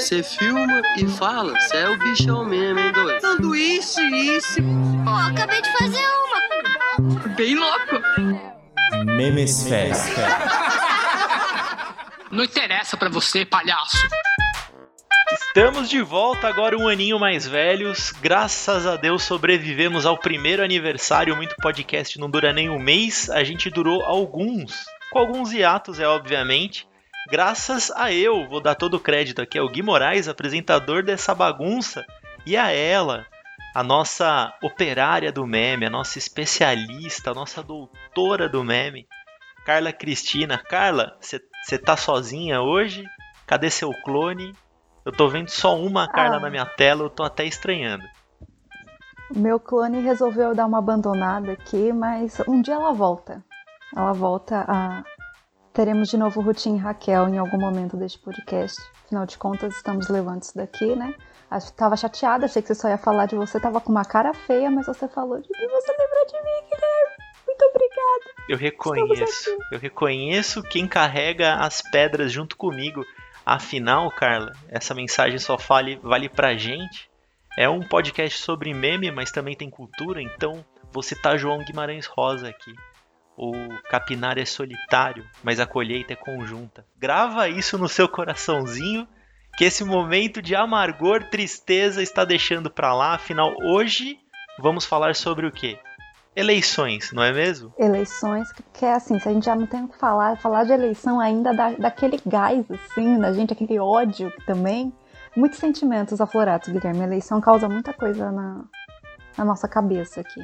Você filma e fala, você é o bichão mesmo, hein, doido? Sanduíche, isso. Pô, acabei de fazer uma. Bem louco. Memes Fest. Não interessa pra você, palhaço. Estamos de volta agora um aninho mais velhos. Graças a Deus sobrevivemos ao primeiro aniversário. Muito podcast não dura nem um mês. A gente durou alguns, com alguns hiatos, é obviamente. Graças a eu, vou dar todo o crédito aqui ao Gui Moraes, apresentador dessa bagunça, e a ela, a nossa operária do meme, a nossa especialista, a nossa doutora do meme, Carla Cristina. Carla, você tá sozinha hoje? Cadê seu clone? Eu tô vendo só uma Carla ah. na minha tela, eu tô até estranhando. Meu clone resolveu dar uma abandonada aqui, mas um dia ela volta. Ela volta a. Teremos de novo Rutin e Raquel em algum momento deste podcast. Afinal de contas, estamos levando isso daqui, né? Tava chateada, achei que você só ia falar de você, tava com uma cara feia, mas você falou de mim, você lembrou de mim, Guilherme. Muito obrigada. Eu reconheço, eu reconheço quem carrega as pedras junto comigo. Afinal, Carla, essa mensagem só vale, vale pra gente. É um podcast sobre meme, mas também tem cultura, então você tá João Guimarães Rosa aqui. O capinar é solitário, mas a colheita é conjunta. Grava isso no seu coraçãozinho que esse momento de amargor, tristeza está deixando para lá. Afinal, hoje vamos falar sobre o quê? Eleições, não é mesmo? Eleições, que é assim, se a gente já não tem o que falar, falar de eleição ainda dá, daquele gás, assim, da gente, aquele ódio também. Muitos sentimentos aflorados, Guilherme. A eleição causa muita coisa na, na nossa cabeça aqui.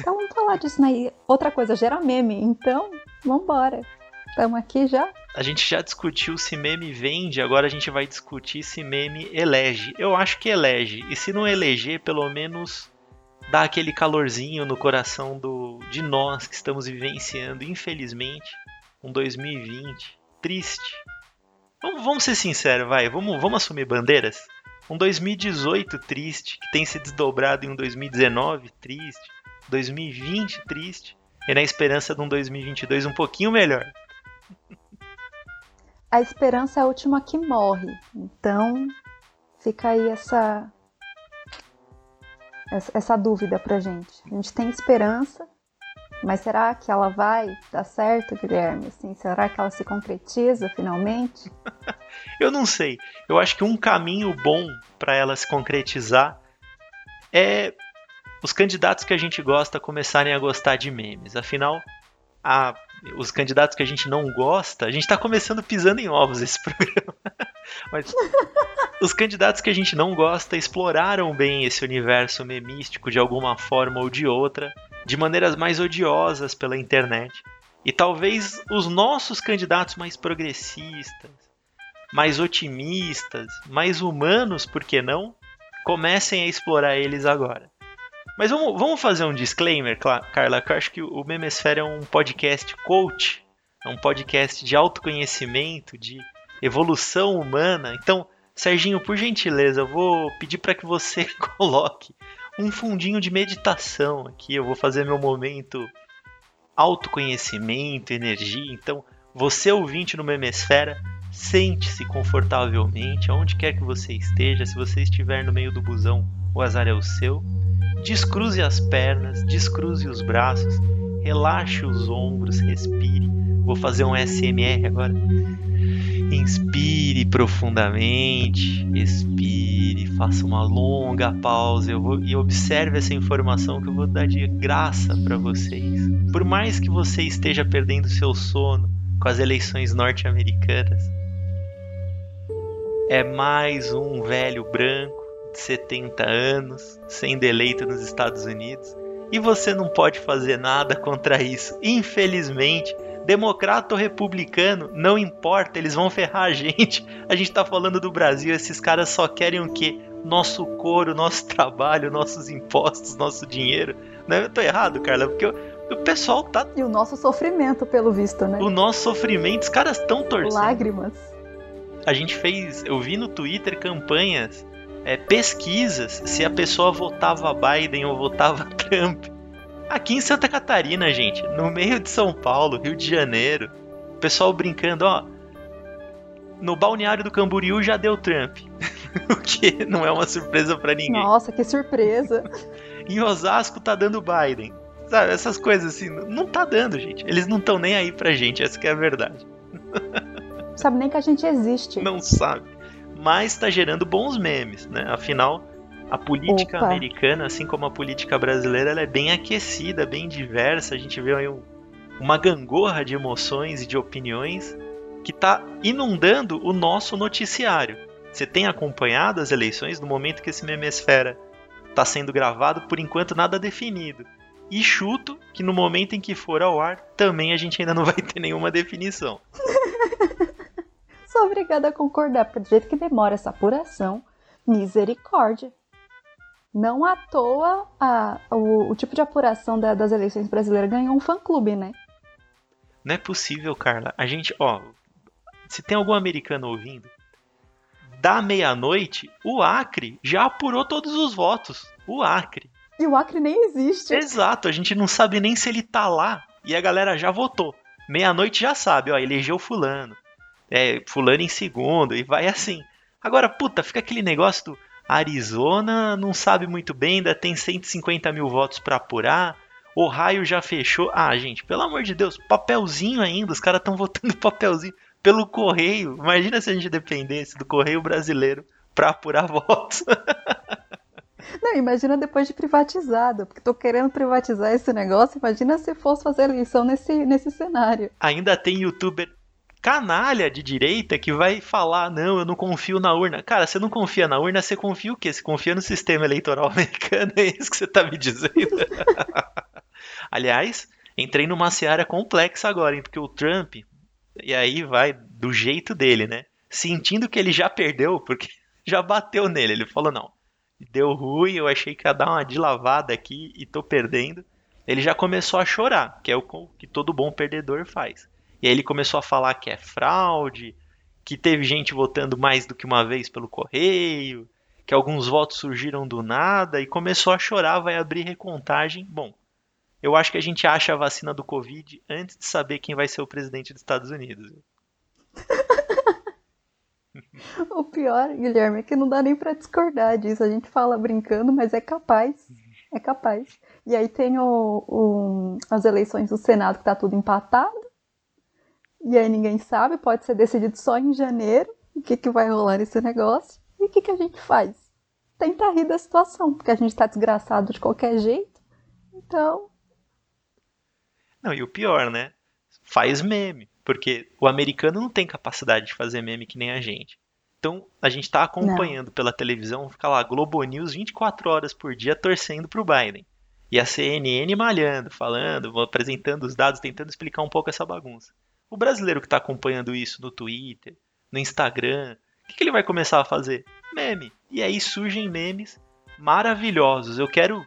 Então vamos falar disso, né? outra coisa, gera meme, então vambora. Estamos aqui já? A gente já discutiu se meme vende, agora a gente vai discutir se meme elege. Eu acho que elege. E se não eleger, pelo menos dá aquele calorzinho no coração do, de nós que estamos vivenciando, infelizmente, um 2020 triste. Vamos, vamos ser sinceros, vai. Vamos, vamos assumir bandeiras? Um 2018 triste, que tem se desdobrado em um 2019 triste, 2020 triste, e na esperança de um 2022 um pouquinho melhor a esperança é a última que morre. Então, fica aí essa essa dúvida pra gente. A gente tem esperança, mas será que ela vai dar certo, Guilherme? Assim, será que ela se concretiza finalmente? Eu não sei. Eu acho que um caminho bom para ela se concretizar é os candidatos que a gente gosta começarem a gostar de memes. Afinal, a os candidatos que a gente não gosta, a gente está começando pisando em ovos esse programa. Mas os candidatos que a gente não gosta exploraram bem esse universo memístico de alguma forma ou de outra, de maneiras mais odiosas pela internet. E talvez os nossos candidatos mais progressistas, mais otimistas, mais humanos, por que não, comecem a explorar eles agora. Mas vamos, vamos fazer um disclaimer, Carla, que eu acho que o Memesfera é um podcast coach, é um podcast de autoconhecimento, de evolução humana. Então, Serginho, por gentileza, eu vou pedir para que você coloque um fundinho de meditação aqui. Eu vou fazer meu momento autoconhecimento, energia. Então, você ouvinte no Memesfera, sente-se confortavelmente, aonde quer que você esteja. Se você estiver no meio do busão, o azar é o seu. Descruze as pernas, descruze os braços, relaxe os ombros, respire. Vou fazer um SMR agora. Inspire profundamente, expire, faça uma longa pausa vou, e observe essa informação que eu vou dar de graça para vocês. Por mais que você esteja perdendo seu sono com as eleições norte-americanas, é mais um velho branco 70 anos, sendo eleito nos Estados Unidos, e você não pode fazer nada contra isso. Infelizmente, democrata ou republicano, não importa, eles vão ferrar a gente. A gente tá falando do Brasil, esses caras só querem o quê? Nosso couro, nosso trabalho, nossos impostos, nosso dinheiro. Não, eu tô errado, Carla, porque o pessoal tá. E o nosso sofrimento, pelo visto, né? O nosso sofrimento, os caras estão torcendo. Lágrimas. A gente fez, eu vi no Twitter campanhas é, pesquisas se a pessoa votava Biden ou votava Trump. Aqui em Santa Catarina, gente, no meio de São Paulo, Rio de Janeiro, o pessoal brincando, ó. No balneário do Camboriú já deu Trump. o que não é uma surpresa pra ninguém. Nossa, que surpresa. Em Osasco tá dando Biden. Sabe, essas coisas assim, não tá dando, gente. Eles não estão nem aí pra gente, essa que é a verdade. Não sabe nem que a gente existe. Não sabe. Mas tá gerando bons memes, né? Afinal, a política Opa. americana, assim como a política brasileira, ela é bem aquecida, bem diversa. A gente vê aí um- uma gangorra de emoções e de opiniões que tá inundando o nosso noticiário. Você tem acompanhado as eleições no momento que esse memesfera está sendo gravado, por enquanto nada definido. E chuto que no momento em que for ao ar, também a gente ainda não vai ter nenhuma definição. Sou obrigada a concordar, porque do jeito que demora essa apuração, misericórdia. Não à toa a- o, o tipo de apuração da- das eleições brasileiras ganhou um fã-clube, né? Não é possível, Carla. A gente, ó, se tem algum americano ouvindo, da meia-noite, o Acre já apurou todos os votos. O Acre. E o Acre nem existe. Exato, a gente não sabe nem se ele tá lá e a galera já votou. Meia-noite já sabe, ó, elegeu fulano. É, fulano em segundo e vai assim. Agora, puta, fica aquele negócio do Arizona não sabe muito bem, ainda tem 150 mil votos pra apurar. Ohio já fechou. Ah, gente, pelo amor de Deus, papelzinho ainda, os caras estão votando papelzinho pelo correio. Imagina se a gente dependesse do correio brasileiro pra apurar votos. Não, imagina depois de privatizado, porque tô querendo privatizar esse negócio. Imagina se fosse fazer eleição nesse, nesse cenário. ainda tem youtuber canalha de direita que vai falar: não, eu não confio na urna. Cara, você não confia na urna, você confia o quê? Você confia no sistema eleitoral americano? É isso que você tá me dizendo? Aliás, entrei numa seara complexa agora, hein? Porque o Trump, e aí vai do jeito dele, né? Sentindo que ele já perdeu, porque já bateu nele. Ele falou: não, deu ruim, eu achei que ia dar uma de lavada aqui e tô perdendo. Ele já começou a chorar, que é o que todo bom perdedor faz. E aí ele começou a falar que é fraude, que teve gente votando mais do que uma vez pelo correio, que alguns votos surgiram do nada e começou a chorar, vai abrir recontagem. Bom, eu acho que a gente acha a vacina do Covid antes de saber quem vai ser o presidente dos Estados Unidos. O pior, Guilherme, é que não dá nem pra discordar disso. A gente fala brincando, mas é capaz. É capaz. E aí tem o, o- as eleições do Senado que tá tudo empatado. E aí ninguém sabe, pode ser decidido só em janeiro o que, que vai rolar nesse negócio. E o que, que a gente faz? Tentar rir da situação, porque a gente tá desgraçado de qualquer jeito. Então, Não, e o pior, né? Faz meme, porque o americano não tem capacidade de fazer meme que nem a gente. Então, a gente tá acompanhando pela televisão, fica lá Globo News 24 horas por dia torcendo pro Biden. E a CNN malhando, falando, apresentando os dados, tentando explicar um pouco essa bagunça. O brasileiro que tá acompanhando isso no Twitter, no Instagram, o que, que ele vai começar a fazer? Meme. E aí surgem memes maravilhosos. Eu quero.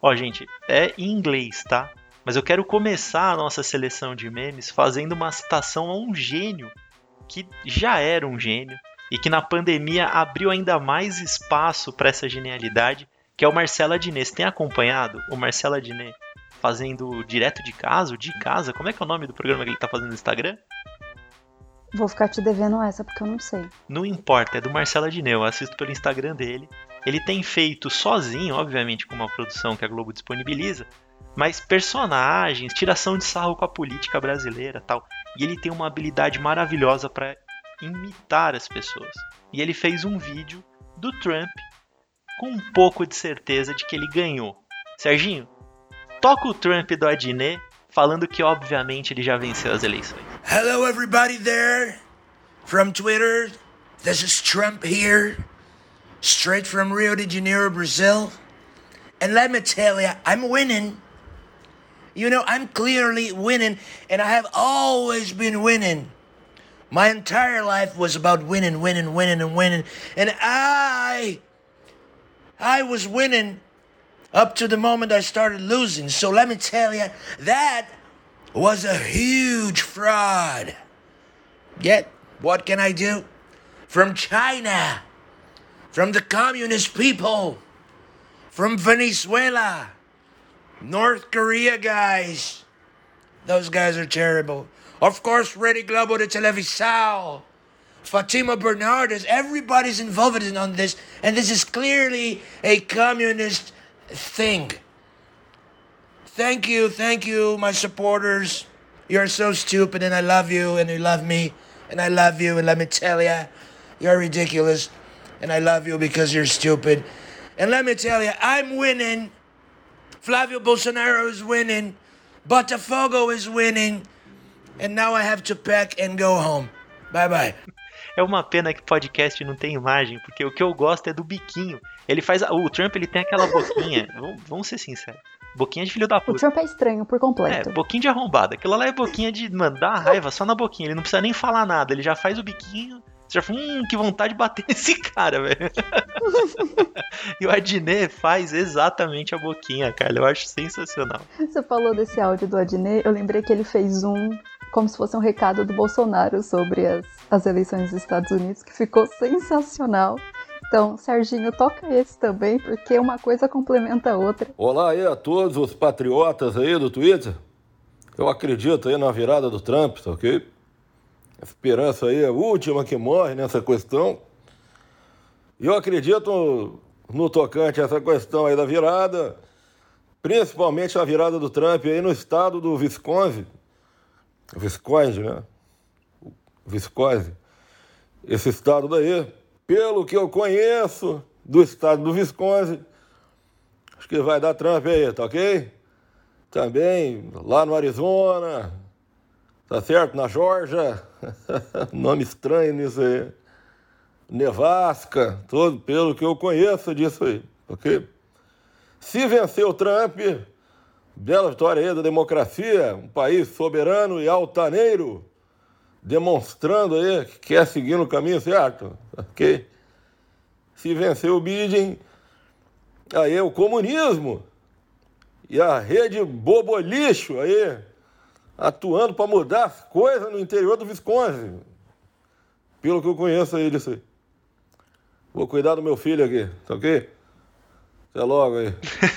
Ó, gente, é em inglês, tá? Mas eu quero começar a nossa seleção de memes fazendo uma citação a um gênio que já era um gênio e que na pandemia abriu ainda mais espaço para essa genialidade, que é o Marcelo Adnet. Você tem acompanhado o Marcelo Adnet fazendo direto de casa, de casa? Como é que é o nome do programa que ele tá fazendo no Instagram? vou ficar te devendo essa porque eu não sei. Não importa, é do Marcelo Adnet, eu assisto pelo Instagram dele. Ele tem feito sozinho, obviamente com uma produção que a Globo disponibiliza, mas personagens, tiração de sarro com a política brasileira tal. E ele tem uma habilidade maravilhosa para imitar as pessoas. E ele fez um vídeo do Trump com um pouco de certeza de que ele ganhou. Serginho, toca o Trump do Adnet falando que obviamente ele já venceu as eleições. Hello, everybody there from Twitter. This is Trump here, straight from Rio de Janeiro, Brazil. And let me tell you, I'm winning. You know, I'm clearly winning, and I have always been winning. My entire life was about winning, winning, winning, and winning. And I, I was winning up to the moment I started losing. So let me tell you, that was a huge fraud. Yet, what can I do? From China, from the communist people, from Venezuela, North Korea guys. Those guys are terrible. Of course, Rede Globo de Televisão. Fatima Bernardes, everybody's involved in on this, and this is clearly a communist thing. Thank you, thank you, my supporters. You're so stupid, and I love you, and you love me, and I love you, and let me tell you, you're ridiculous, and I love you because you're stupid. And let me tell you, I'm winning. Flavio Bolsonaro is winning. Botafogo is winning. And now I have to pack and go home. Bye bye. É uma pena que podcast não tem imagem, porque o que eu gosto é do biquinho. Ele faz. O Trump ele tem aquela boquinha. vamos, ser sinceros. Boquinha de filho da O puta. Trump é estranho por É, completo. boquinha de arrombada. Aquilo lá é boquinha de, mano, dá raiva só na boquinha. Ele não precisa nem falar nada. Ele já faz o biquinho. Você já fala, hum, que vontade de bater nesse cara, velho. e o Adnet faz exatamente a boquinha, cara. Eu acho sensacional. Você falou desse áudio do Adnet, eu lembrei que ele fez um como se fosse um recado do Bolsonaro sobre as, as eleições dos Estados Unidos, que ficou sensacional. Então, Serginho, toca esse também, porque uma coisa complementa a outra. Olá aí a todos os patriotas aí do Twitter. Eu acredito aí na virada do Trump, tá ok? A esperança aí é a última que morre nessa questão. E eu acredito no tocante a essa questão aí da virada, principalmente a virada do Trump aí no estado do Wisconsin. Wisconsin, né? Wisconsin. Esse estado daí, pelo que eu conheço do estado do Wisconsin, acho que vai dar Trump aí, tá ok? Também lá no Arizona, tá certo? Na Georgia, nome estranho nisso aí. Nevasca, todo pelo que eu conheço disso aí, ok? Se vencer o Trump, bela vitória aí da democracia, um país soberano e altaneiro, demonstrando aí que quer seguir no caminho certo, ok? Se vencer o Biden, aí é o comunismo e a rede bobolixo aí atuando para mudar as coisas no interior do Wisconsin. Pelo que eu conheço aí disso aí. Vou cuidar do meu filho aqui, tá ok? Até logo aí.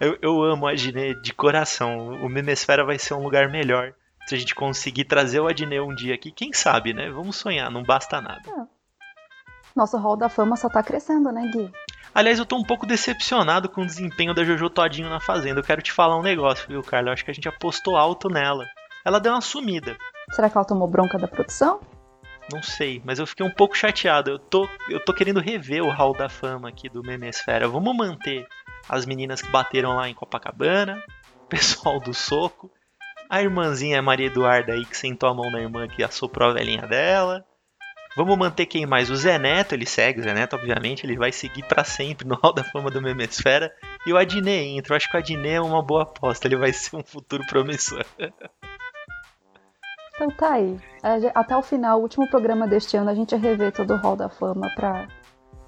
Eu, eu amo a Adnet de coração. O Memesfera vai ser um lugar melhor se a gente conseguir trazer o Adnet um dia aqui. Quem sabe, né? Vamos sonhar, não basta nada. Nosso hall da fama só tá crescendo, né, Gui? Aliás, eu tô um pouco decepcionado com o desempenho da Jojo Todinho na Fazenda. Eu quero te falar um negócio, viu, Carla? Eu acho que a gente apostou alto nela. Ela deu uma sumida. Será que ela tomou bronca da produção? Não sei, mas eu fiquei um pouco chateado. Eu tô, eu tô querendo rever o Hall da Fama aqui do Memesfera. Vamos manter as meninas que bateram lá em Copacabana, o pessoal do soco, a irmãzinha Maria Eduarda aí que sentou a mão na irmã que assoprou a velhinha dela. Vamos manter quem mais? O Zé Neto, ele segue, o Zé Neto, obviamente, ele vai seguir pra sempre no Hall da Fama do Memesfera. E o Adnet entra. Eu acho que o Adnet é uma boa aposta, ele vai ser um futuro promissor. Então tá aí. Ge- Até o final, o último programa deste ano, a gente vai rever todo o hall da fama pra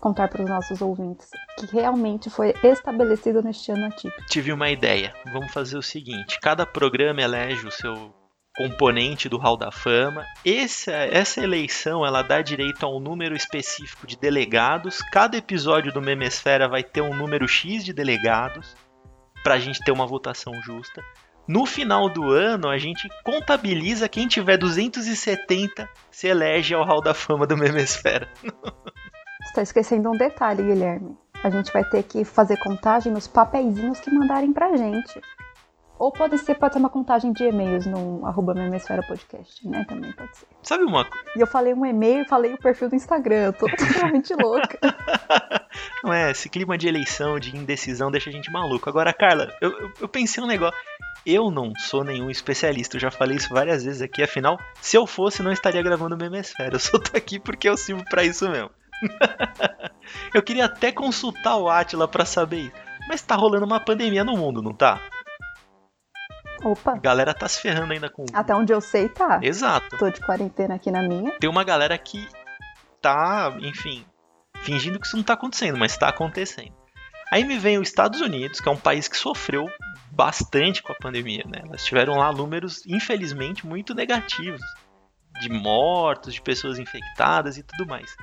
contar para os nossos ouvintes que realmente foi estabelecido neste ano atípico. tive uma ideia. Vamos fazer o seguinte: cada programa elege o seu componente do Hall da Fama. Essa, essa eleição ela dá direito a um número específico de delegados. Cada episódio do Memesfera vai ter um número X de delegados para a gente ter uma votação justa. No final do ano, a gente contabiliza quem tiver 270 se elege ao Hall da Fama do Memesfera. Tá esquecendo um detalhe, Guilherme. A gente vai ter que fazer contagem nos papeizinhos que mandarem pra gente. Ou pode ser, pode ser uma contagem de e-mails no arroba Memesfera Podcast, né? Também pode ser. Sabe uma coisa? E eu falei um e-mail e falei o perfil do Instagram. Eu tô totalmente louca. Não é, esse clima de eleição, de indecisão deixa a gente maluco. Agora, Carla, eu, eu, eu pensei um negócio. Eu não sou nenhum especialista, eu já falei isso várias vezes aqui, afinal, se eu fosse, não estaria gravando Memesfera. Eu só tô aqui porque eu sirvo pra isso mesmo. eu queria até consultar o Atila pra saber isso. Mas tá rolando uma pandemia no mundo, não tá? Opa, A galera tá se ferrando ainda com. até onde eu sei, tá. Exato. Tô de quarentena aqui na minha. Tem uma galera que tá, enfim, fingindo que isso não tá acontecendo, mas tá acontecendo. Aí me vem os Estados Unidos, que é um país que sofreu bastante com a pandemia, né? Elas tiveram lá números, infelizmente, muito negativos de mortos, de pessoas infectadas e tudo mais.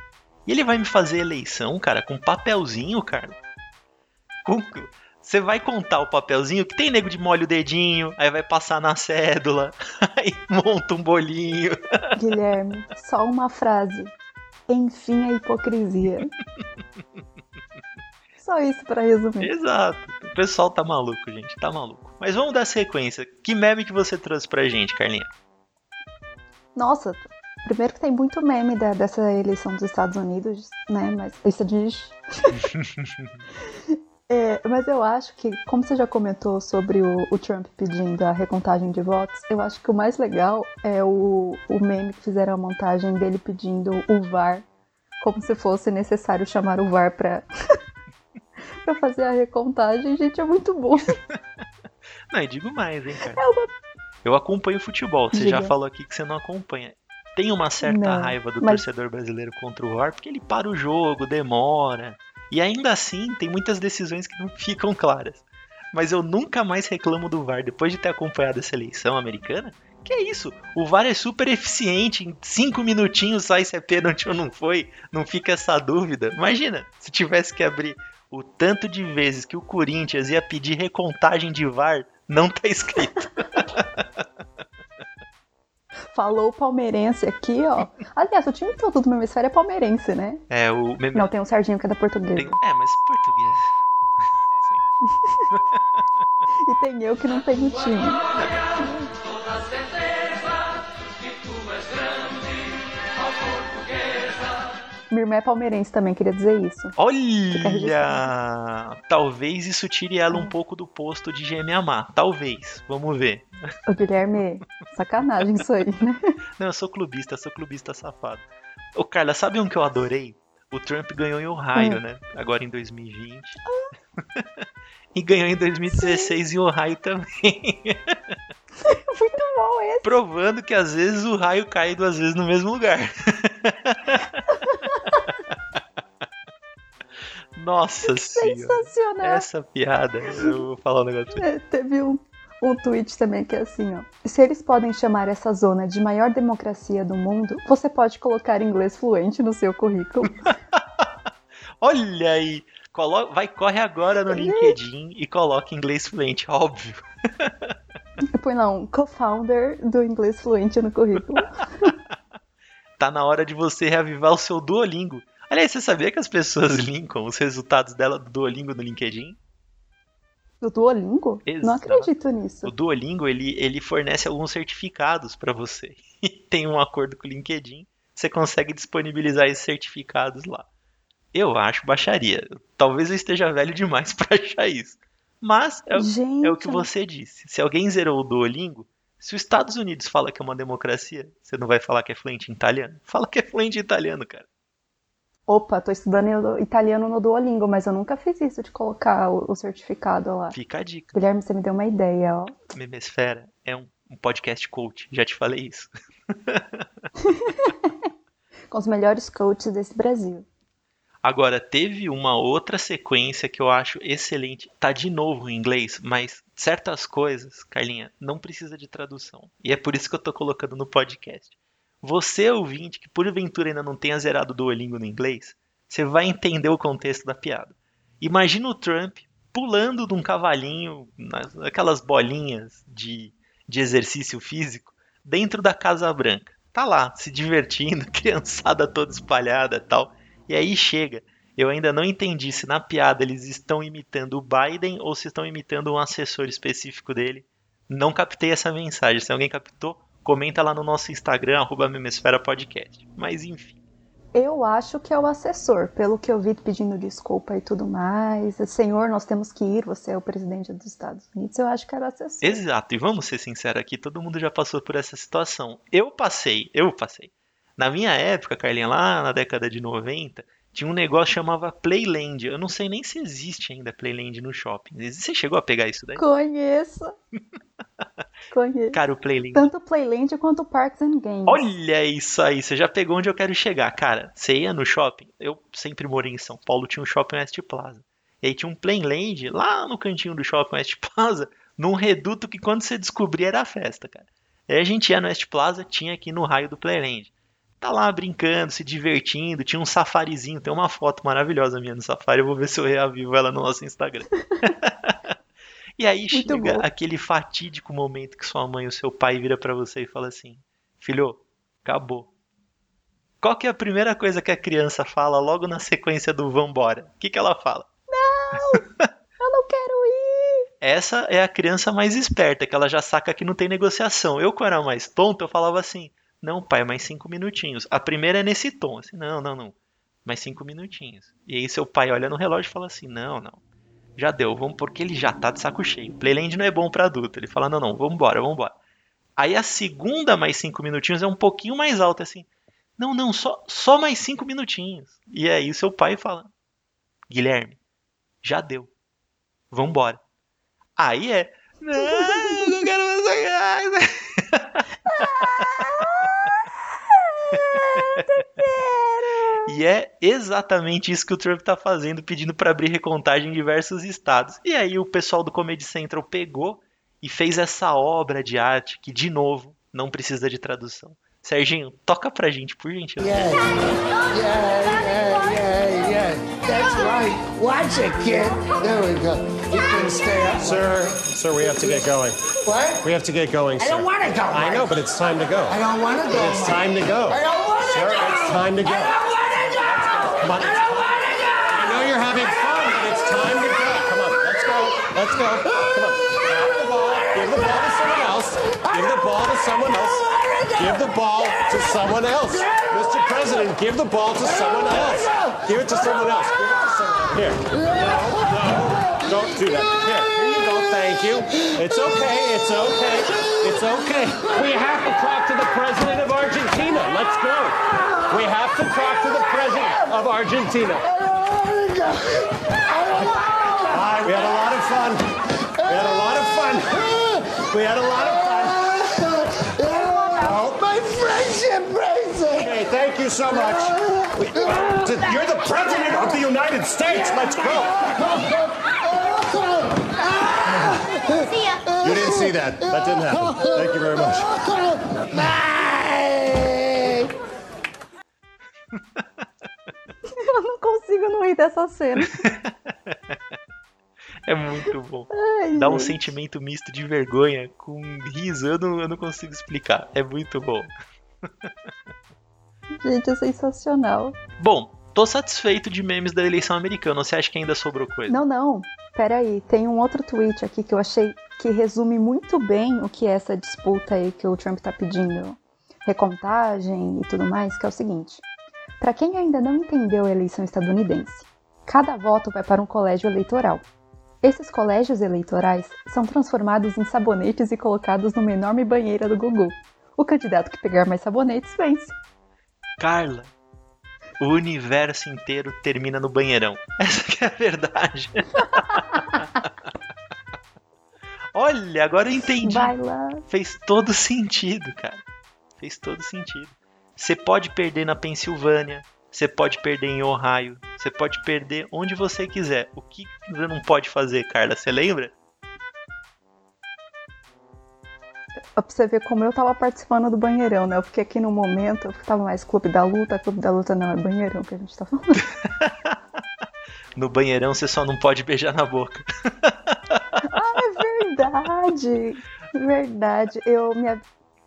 E ele vai me fazer eleição, cara, com papelzinho, cara. Com... Você vai contar o papelzinho que tem nego de molha o dedinho, aí vai passar na cédula, aí monta um bolinho. Guilherme, só uma frase. Enfim, a hipocrisia. Só isso pra resumir. Exato. O pessoal tá maluco, gente, tá maluco. Mas vamos dar sequência. Que meme que você trouxe pra gente, Carlinha? Nossa, primeiro que tem muito meme da- dessa eleição dos Estados Unidos, né? Mas isso diz. É, mas eu acho que, como você já comentou sobre o, o Trump pedindo a recontagem de votos, eu acho que o mais legal é o, o meme que fizeram a montagem dele pedindo o VAR, como se fosse necessário chamar o VAR pra, pra fazer a recontagem. Gente, é muito bom. Não, e digo mais, hein, cara. É uma Eu acompanho futebol. Você já Diga. falou aqui que você não acompanha. Tem uma certa Não, raiva do mas- torcedor brasileiro contra o VAR porque ele para o jogo, demora. E ainda assim, tem muitas decisões que não ficam claras. Mas eu nunca mais reclamo do VAR depois de ter acompanhado essa eleição americana. Que é isso? O VAR é super eficiente, em cinco minutinhos sai se é pênalti ou não foi, não fica essa dúvida. Imagina, se tivesse que abrir o tanto de vezes que o Corinthians ia pedir recontagem de VAR, não tá escrito. Falou palmeirense aqui, ó. Aliás, o time todo do meu hemisfério é palmeirense, né? É, o. Não, tem o Serginho que é da portuguesa. Tem- É, mas português. E tem eu que não tenho time. Minha irmã é palmeirense também, queria dizer isso. Olha! Talvez isso tire ela um pouco do posto de gêmea má. Talvez. Vamos ver. O Guilherme, sacanagem isso aí, né? Não, eu sou clubista, eu sou clubista safado. Ô, Carla, sabe um que eu adorei? O Trump ganhou em Ohio, Hum. né? Agora em 2020. e ganhou em 2016 em Ohio também. Muito bom esse. Provando que às vezes o raio cai duas vezes no mesmo lugar. Nossa senhora. Sensacional. Essa piada, eu vou falar um negócio. É, teve um, um tweet também que é assim, ó. Se eles podem chamar essa zona de maior democracia do mundo, você pode colocar inglês fluente no seu currículo. Olha aí! Colo... Vai, corre agora no LinkedIn e coloca inglês fluente, óbvio. Põe lá um co-founder do inglês fluente no currículo. Tá na hora de você reavivar o seu Duolingo. Aliás, você sabia que as pessoas linkam os resultados dela do Duolingo no LinkedIn? Do Duolingo? Não Exato. acredito nisso. O Duolingo, ele, ele fornece alguns certificados para você. E tem um acordo com o LinkedIn, você consegue disponibilizar esses certificados lá. Eu acho baixaria. Talvez eu esteja velho demais para achar isso. Mas é, o- Gente, é o que você disse. Se alguém zerou o Duolingo, se os Estados Unidos fala que é uma democracia, você não vai falar que é fluente em italiano? Fala que é fluente em italiano, cara. Opa, tô estudando italiano no Duolingo, mas eu nunca fiz isso de colocar o, o certificado lá. Fica a dica. Guilherme, você me deu uma ideia, ó. Memesfera é um, um podcast coach. Já te falei isso. Com os melhores coaches desse Brasil. Agora, teve uma outra sequência que eu acho excelente. Tá de novo em inglês, mas certas coisas, Carlinha, não precisa de tradução. E é por isso que eu tô colocando no podcast. Você, ouvinte, que porventura ainda não tenha zerado o Duolingo no inglês, você vai entender o contexto da piada. Imagina o Trump pulando de um cavalinho, naquelas bolinhas de, de exercício físico, dentro da Casa Branca. Tá lá, se divertindo, criançada toda espalhada e tal. E aí chega. Eu ainda não entendi se na piada eles estão imitando o Biden ou se estão imitando um assessor específico dele. Não captei essa mensagem. Se alguém captou, comenta lá no nosso Instagram, arroba Memesfera Podcast. Mas enfim. Eu acho que é o assessor, pelo que eu vi pedindo desculpa e tudo mais. Senhor, nós temos que ir, você é o presidente dos Estados Unidos. Eu acho que era o assessor. Exato, e vamos ser sinceros aqui, todo mundo já passou por essa situação. Eu passei, eu passei. Na minha época, Carlinha, lá na década de 90, tinha um negócio que chamava Playland. Eu não sei nem se existe ainda Playland no shopping. Você chegou a pegar isso daí? Conheço. Conheço. Cara, o Playland Tanto o Playland quanto o Parks and Games. Olha isso aí, você já pegou onde eu quero chegar. Cara, você ia no shopping, eu sempre morei em São Paulo, tinha um shopping West Plaza. E aí tinha um Playland lá no cantinho do shopping West Plaza, num reduto que quando você descobria era festa, cara. Aí a gente ia no West Plaza, tinha aqui no raio do Playland. Tá lá brincando, se divertindo, tinha um safarizinho, tem uma foto maravilhosa minha no safari, eu vou ver se eu reavivo ela no nosso Instagram. E aí Muito chega bom. aquele fatídico momento que sua mãe ou seu pai vira pra você e fala assim: Filho, acabou. Qual que é a primeira coisa que a criança fala logo na sequência do vambora? O que, que ela fala? Eu não quero ir! Essa é a criança mais esperta, que ela já saca que não tem negociação. Eu, quando era mais tonto, eu falava assim: Não, pai, mais cinco minutinhos. A primeira é nesse tom, assim: Não, não, não. Mais cinco minutinhos. E aí seu pai olha no relógio e fala assim: Não, não. Já deu, vamos porque ele já tá de saco cheio. Playland não é bom pra adulto. Ele fala: Não, não, vambora, vambora. Aí a segunda mais cinco minutinhos é um pouquinho mais alta, assim. Não, não, só, só mais cinco minutinhos. E aí seu pai fala: Guilherme, já deu. Vambora. Aí é. Não, não quero mais essa E é exatamente isso que o Trump tá fazendo, pedindo para abrir recontagem em diversos estados. E aí o pessoal do Comedy Central pegou e fez essa obra de arte que, de novo, não precisa de tradução. Serginho, toca pra gente, por gentileza. Yeah, yeah, yeah, yeah. That's right. Watch it, kid. There we go. You can stay up. Sir, sir, we have to get going. What? We have to get going, sir. I sir. don't want to go. I know, but it's time to go. I don't want to go. It's time to go. I don't want to Sir, go. it's time to go. I don't want to go. Come on. I don't want to go. I know you're having fun, but it's time to go. Come on, let's go. Let's go. Come on. Grab the ball. Give the ball to someone else. Give the ball to someone else. Give the ball to someone else. Mr. President, give the ball to someone else. Give it to someone else. Give it to someone. Here. No, no. Don't do that. Here. Here you go. Thank you. It's okay. It's okay. It's okay. We have to talk to the president of Argentina. Let's go. We have to talk to the president of Argentina. We had a lot of fun. We had a lot of fun. We had a lot of fun. It. Okay, thank you so much. You're the president of the United States. Let's go. See ya. You didn't see that. That didn't happen. Thank you very much. Bye. Eu não consigo não rir dessa cena. É muito bom. Ai, Dá um gente. sentimento misto de vergonha com riso. Eu não, eu não consigo explicar. É muito bom. Gente, é sensacional. Bom, tô satisfeito de memes da eleição americana. Você acha que ainda sobrou coisa? Não, não. Peraí, tem um outro tweet aqui que eu achei que resume muito bem o que é essa disputa aí que o Trump tá pedindo recontagem e tudo mais, que é o seguinte. Para quem ainda não entendeu a eleição estadunidense, cada voto vai para um colégio eleitoral. Esses colégios eleitorais são transformados em sabonetes e colocados numa enorme banheira do Gugu. O candidato que pegar mais sabonetes vence. Carla, o universo inteiro termina no banheirão. Essa que é a verdade. Olha, agora eu entendi. Vai lá. Fez todo sentido, cara. Fez todo sentido. Você pode perder na Pensilvânia, você pode perder em Ohio, você pode perder onde você quiser. O que você não pode fazer, Carla? Você lembra? Pra você ver como eu tava participando do banheirão, né? Eu fiquei aqui no momento, eu tava mais clube da luta, clube da luta não, é banheirão que a gente tá falando. No banheirão você só não pode beijar na boca. É verdade, verdade. Eu me,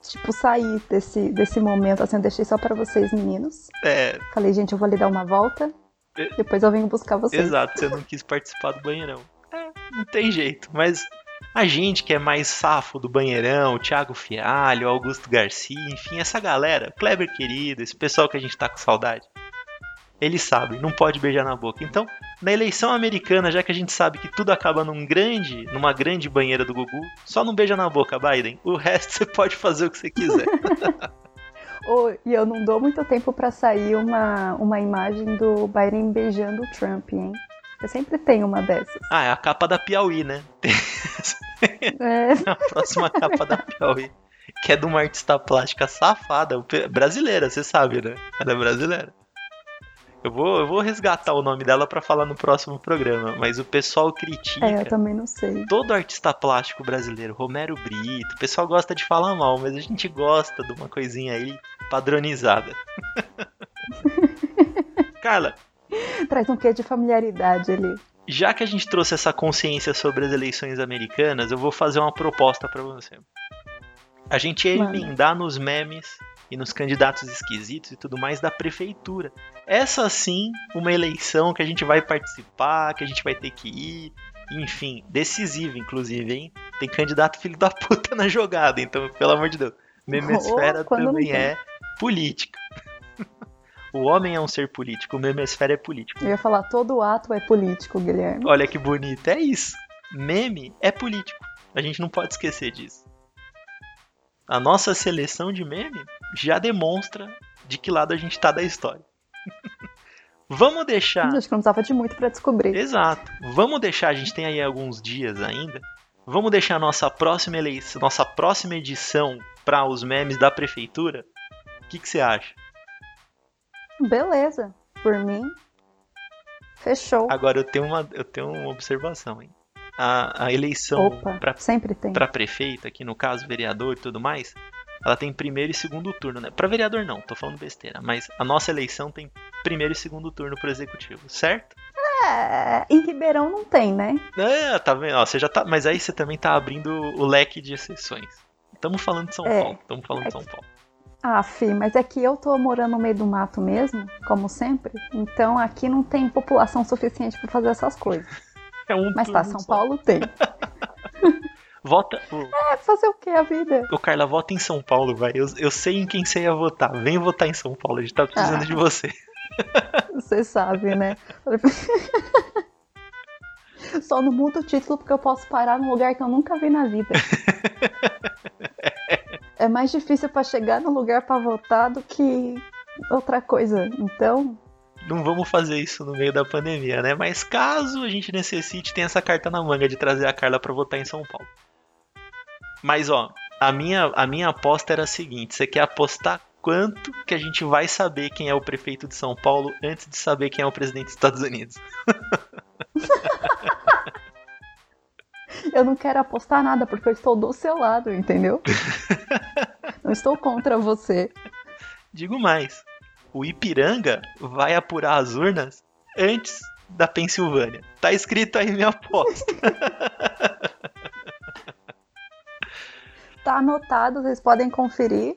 tipo, saí desse, desse momento, assim, eu deixei só pra vocês, meninos. É, Falei, gente, eu vou lhe dar uma volta, É. depois eu venho buscar vocês. exato, você não quis participar do banheirão. É, não tem jeito, mas a gente que é mais safo do banheirão, Thiago Fialho, Augusto Garcia, enfim, essa galera, Kleber querido, esse pessoal que a gente tá com saudade, eles sabem, não pode beijar na boca. Então, na eleição americana, já que a gente sabe que tudo acaba num grande, numa grande banheira do Gugu, só não beija na boca, Biden. O resto você pode fazer o que você quiser. Ô, e eu não dou muito tempo pra sair uma, uma imagem do Biden beijando o Trump, hein? Eu sempre tenho uma dessas. ah, é a capa da Piauí, né? É, a próxima capa da Piauí. Que é de uma artista plástica safada, brasileira, você sabe, né? Ela é brasileira. Eu vou, eu vou resgatar o nome dela pra falar no próximo programa, mas o pessoal critica é, eu também não sei. todo artista plástico brasileiro, Romero Brito, o pessoal gosta de falar mal, mas a gente gosta de uma coisinha aí padronizada. Carla, Traz um quê de familiaridade ali. já que a gente trouxe essa consciência sobre as eleições americanas, eu vou fazer uma proposta pra você. A gente ia emendar nos memes e nos candidatos esquisitos e tudo mais da prefeitura. Essa sim, uma eleição que a gente vai participar, que a gente vai ter que ir, enfim, decisiva inclusive, hein? Tem candidato filho da puta na jogada, então, pelo amor de Deus. Memesfera Oh, também é política. o homem é um ser político, o memesfera é político. Eu ia falar, todo ato é político, Guilherme. Olha que bonito, é isso. Meme é político. A gente não pode esquecer disso. A nossa seleção de meme já demonstra de que lado a gente tá da história. Vamos deixar. Acho que não precisava de muito pra descobrir. Exato. Vamos deixar, a gente tem aí alguns dias ainda. Vamos deixar a nossa próxima eleição, nossa próxima edição para os memes da prefeitura. O que que você acha? Beleza, por mim. Fechou. Agora eu tenho uma, eu tenho uma observação, hein? A, a eleição para sempre tem. para prefeito, aqui no caso vereador e tudo mais, ela tem primeiro e segundo turno, né? Para vereador não, tô falando besteira, mas a nossa eleição tem primeiro e segundo turno pro executivo, certo? É, em Ribeirão não tem, né? É, tá vendo? Ó, você já tá, mas aí você também tá abrindo o leque de exceções. Estamos falando de São É, Paulo, estamos falando é de São Paulo. Ah, Fi, mas é que eu tô morando no meio do mato mesmo, como sempre. Então aqui não tem população suficiente pra fazer essas coisas. É um Mas tá, São só. Paulo tem. Vota, É, fazer o que a vida? o Carla vota em São Paulo, vai. Eu, eu sei em quem você ia votar. Vem votar em São Paulo, a gente tá precisando Ah. de você. Você sabe, né? Só não muda o título porque eu posso parar num lugar que eu nunca vi na vida. É mais difícil pra chegar no lugar pra votar do que outra coisa. Então, Não vamos fazer isso no meio da pandemia, né? Mas caso a gente necessite, tem essa carta na manga de trazer a Carla pra votar em São Paulo. Mas ó, a minha, a minha aposta era a seguinte: você quer apostar quanto que a gente vai saber quem é o prefeito de São Paulo antes de saber quem é o presidente dos Estados Unidos? eu não quero apostar nada porque eu estou do seu lado, entendeu? Não estou contra você. Digo mais: o Ipiranga vai apurar as urnas antes da Pensilvânia. Tá escrito aí minha aposta. Tá anotado, vocês podem conferir.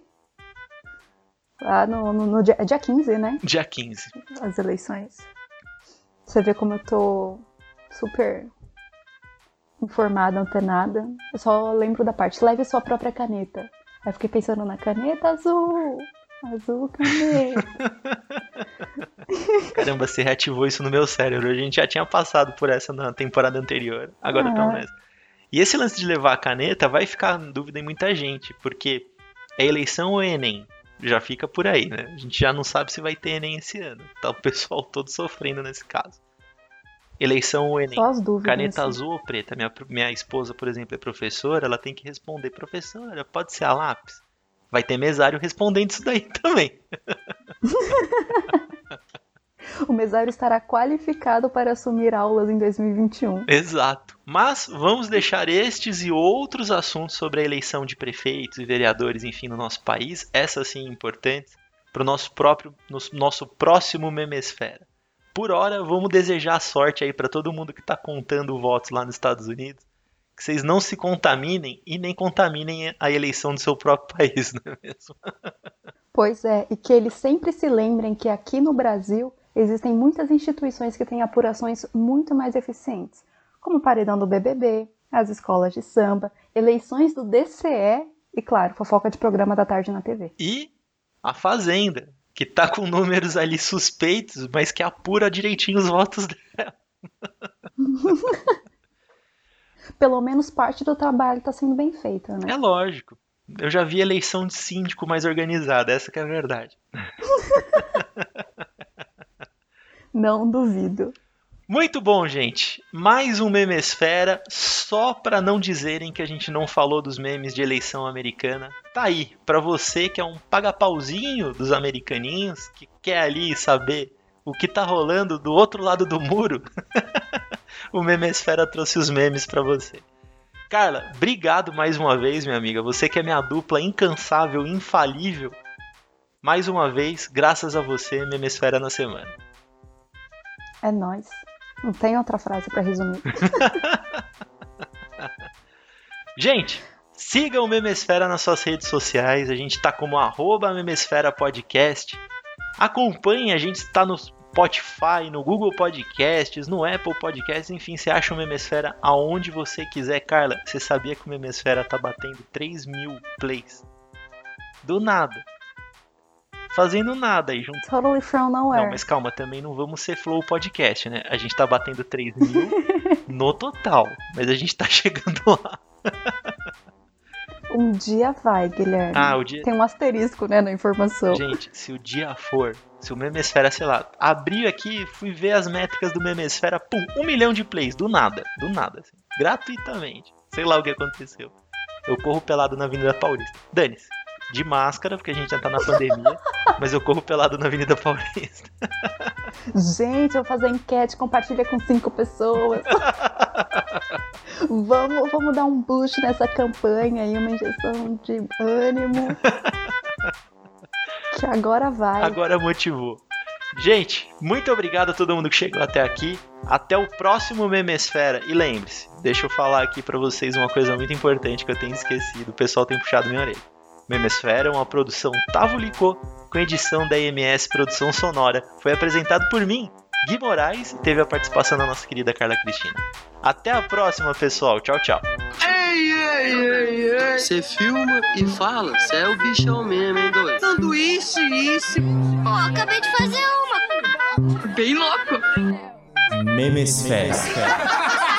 Lá no, no, no dia, é dia 15, né? Dia 15. As eleições. Você vê como eu tô super informada, antenada. Eu só lembro da parte, leve sua própria caneta. Aí eu fiquei pensando na caneta azul. Azul caneta. Caramba, você reativou isso no meu cérebro. A gente já tinha passado por essa na temporada anterior. Agora Ah. estamos nessa. E esse lance de levar a caneta vai ficar em dúvida em muita gente, porque é eleição ou Enem? Já fica por aí, né? A gente já não sabe se vai ter Enem esse ano. Tá o pessoal todo sofrendo nesse caso. Eleição ou Enem? Só as dúvidas. Caneta assim. azul ou preta? Minha, minha esposa, por exemplo, é professora, ela tem que responder, professora, pode ser a lápis? Vai ter mesário respondendo isso daí também. O mesário estará qualificado para assumir aulas em 2021. Exato. Mas vamos deixar estes e outros assuntos sobre a eleição de prefeitos e vereadores, enfim, no nosso país, essas sim importantes, para o nosso próprio, no nosso próximo Memesfera. Por hora, vamos desejar sorte aí para todo mundo que está contando votos lá nos Estados Unidos, que vocês não se contaminem e nem contaminem a eleição do seu próprio país, não é mesmo? Pois é, e que eles sempre se lembrem que aqui no Brasil existem muitas instituições que têm apurações muito mais eficientes, como o paredão do BBB, as escolas de samba, eleições do DCE e, claro, fofoca de programa da tarde na TV. E a Fazenda, que tá com números ali suspeitos, mas que apura direitinho os votos dela. Pelo menos parte do trabalho está sendo bem feita, né? É lógico. Eu já vi eleição de síndico mais organizada, essa que é a verdade. Não duvido. Muito bom, gente. Mais um Memesfera, só para não dizerem que a gente não falou dos memes de eleição americana. Tá aí, para você que é um paga-pauzinho dos americaninhos, que quer ali saber o que tá rolando do outro lado do muro. o Memesfera trouxe os memes para você. Carla, obrigado mais uma vez, minha amiga. Você que é minha dupla incansável, infalível. Mais uma vez, graças a você, Memesfera na semana. É nóis. Não tem outra frase pra resumir. Gente, siga o Memesfera nas suas redes sociais. A gente tá como arroba Memesfera Podcast. Acompanhe, a gente está no Spotify, no Google Podcasts, no Apple Podcasts, enfim, você acha o Memesfera aonde você quiser. Carla, você sabia que o Memesfera tá batendo 3 mil plays? Do nada. Fazendo nada aí junto. Totally from nowhere. Não, mas calma, também não vamos ser Flow Podcast, né? A gente tá batendo 3 mil no total, mas a gente tá chegando lá. Um dia vai, Guilherme. Ah, o dia. Tem um asterisco, né, na informação. Gente, se o dia for, se o Memesfera, sei lá, abri aqui, fui ver as métricas do Memesfera, pum, um milhão de plays, do nada, do nada, assim, gratuitamente. Sei lá o que aconteceu. Eu corro pelado na Avenida Paulista. Dane-se. De máscara, porque a gente já tá na pandemia, mas eu corro pelado na Avenida Paulista. Gente, eu vou fazer enquete, compartilha com cinco pessoas. vamos, vamos dar um boost nessa campanha aí, uma injeção de ânimo. que agora vai. Agora motivou. Gente, muito obrigado a todo mundo que chegou até aqui. Até o próximo Memesfera. E lembre-se, deixa eu falar aqui pra vocês uma coisa muito importante que eu tenho esquecido. O pessoal tem puxado minha orelha. Memesfera é uma produção Tavo Licô, com edição da EMS Produção Sonora. Foi apresentado por mim, Gui Moraes, e teve a participação da nossa querida Carla Cristina. Até a próxima, pessoal. Tchau, tchau. Você filma e fala, cê é o bichão mesmo, hein, doido? Sanduíche, isso. Pô, acabei de fazer uma. Bem louco. Memesfera.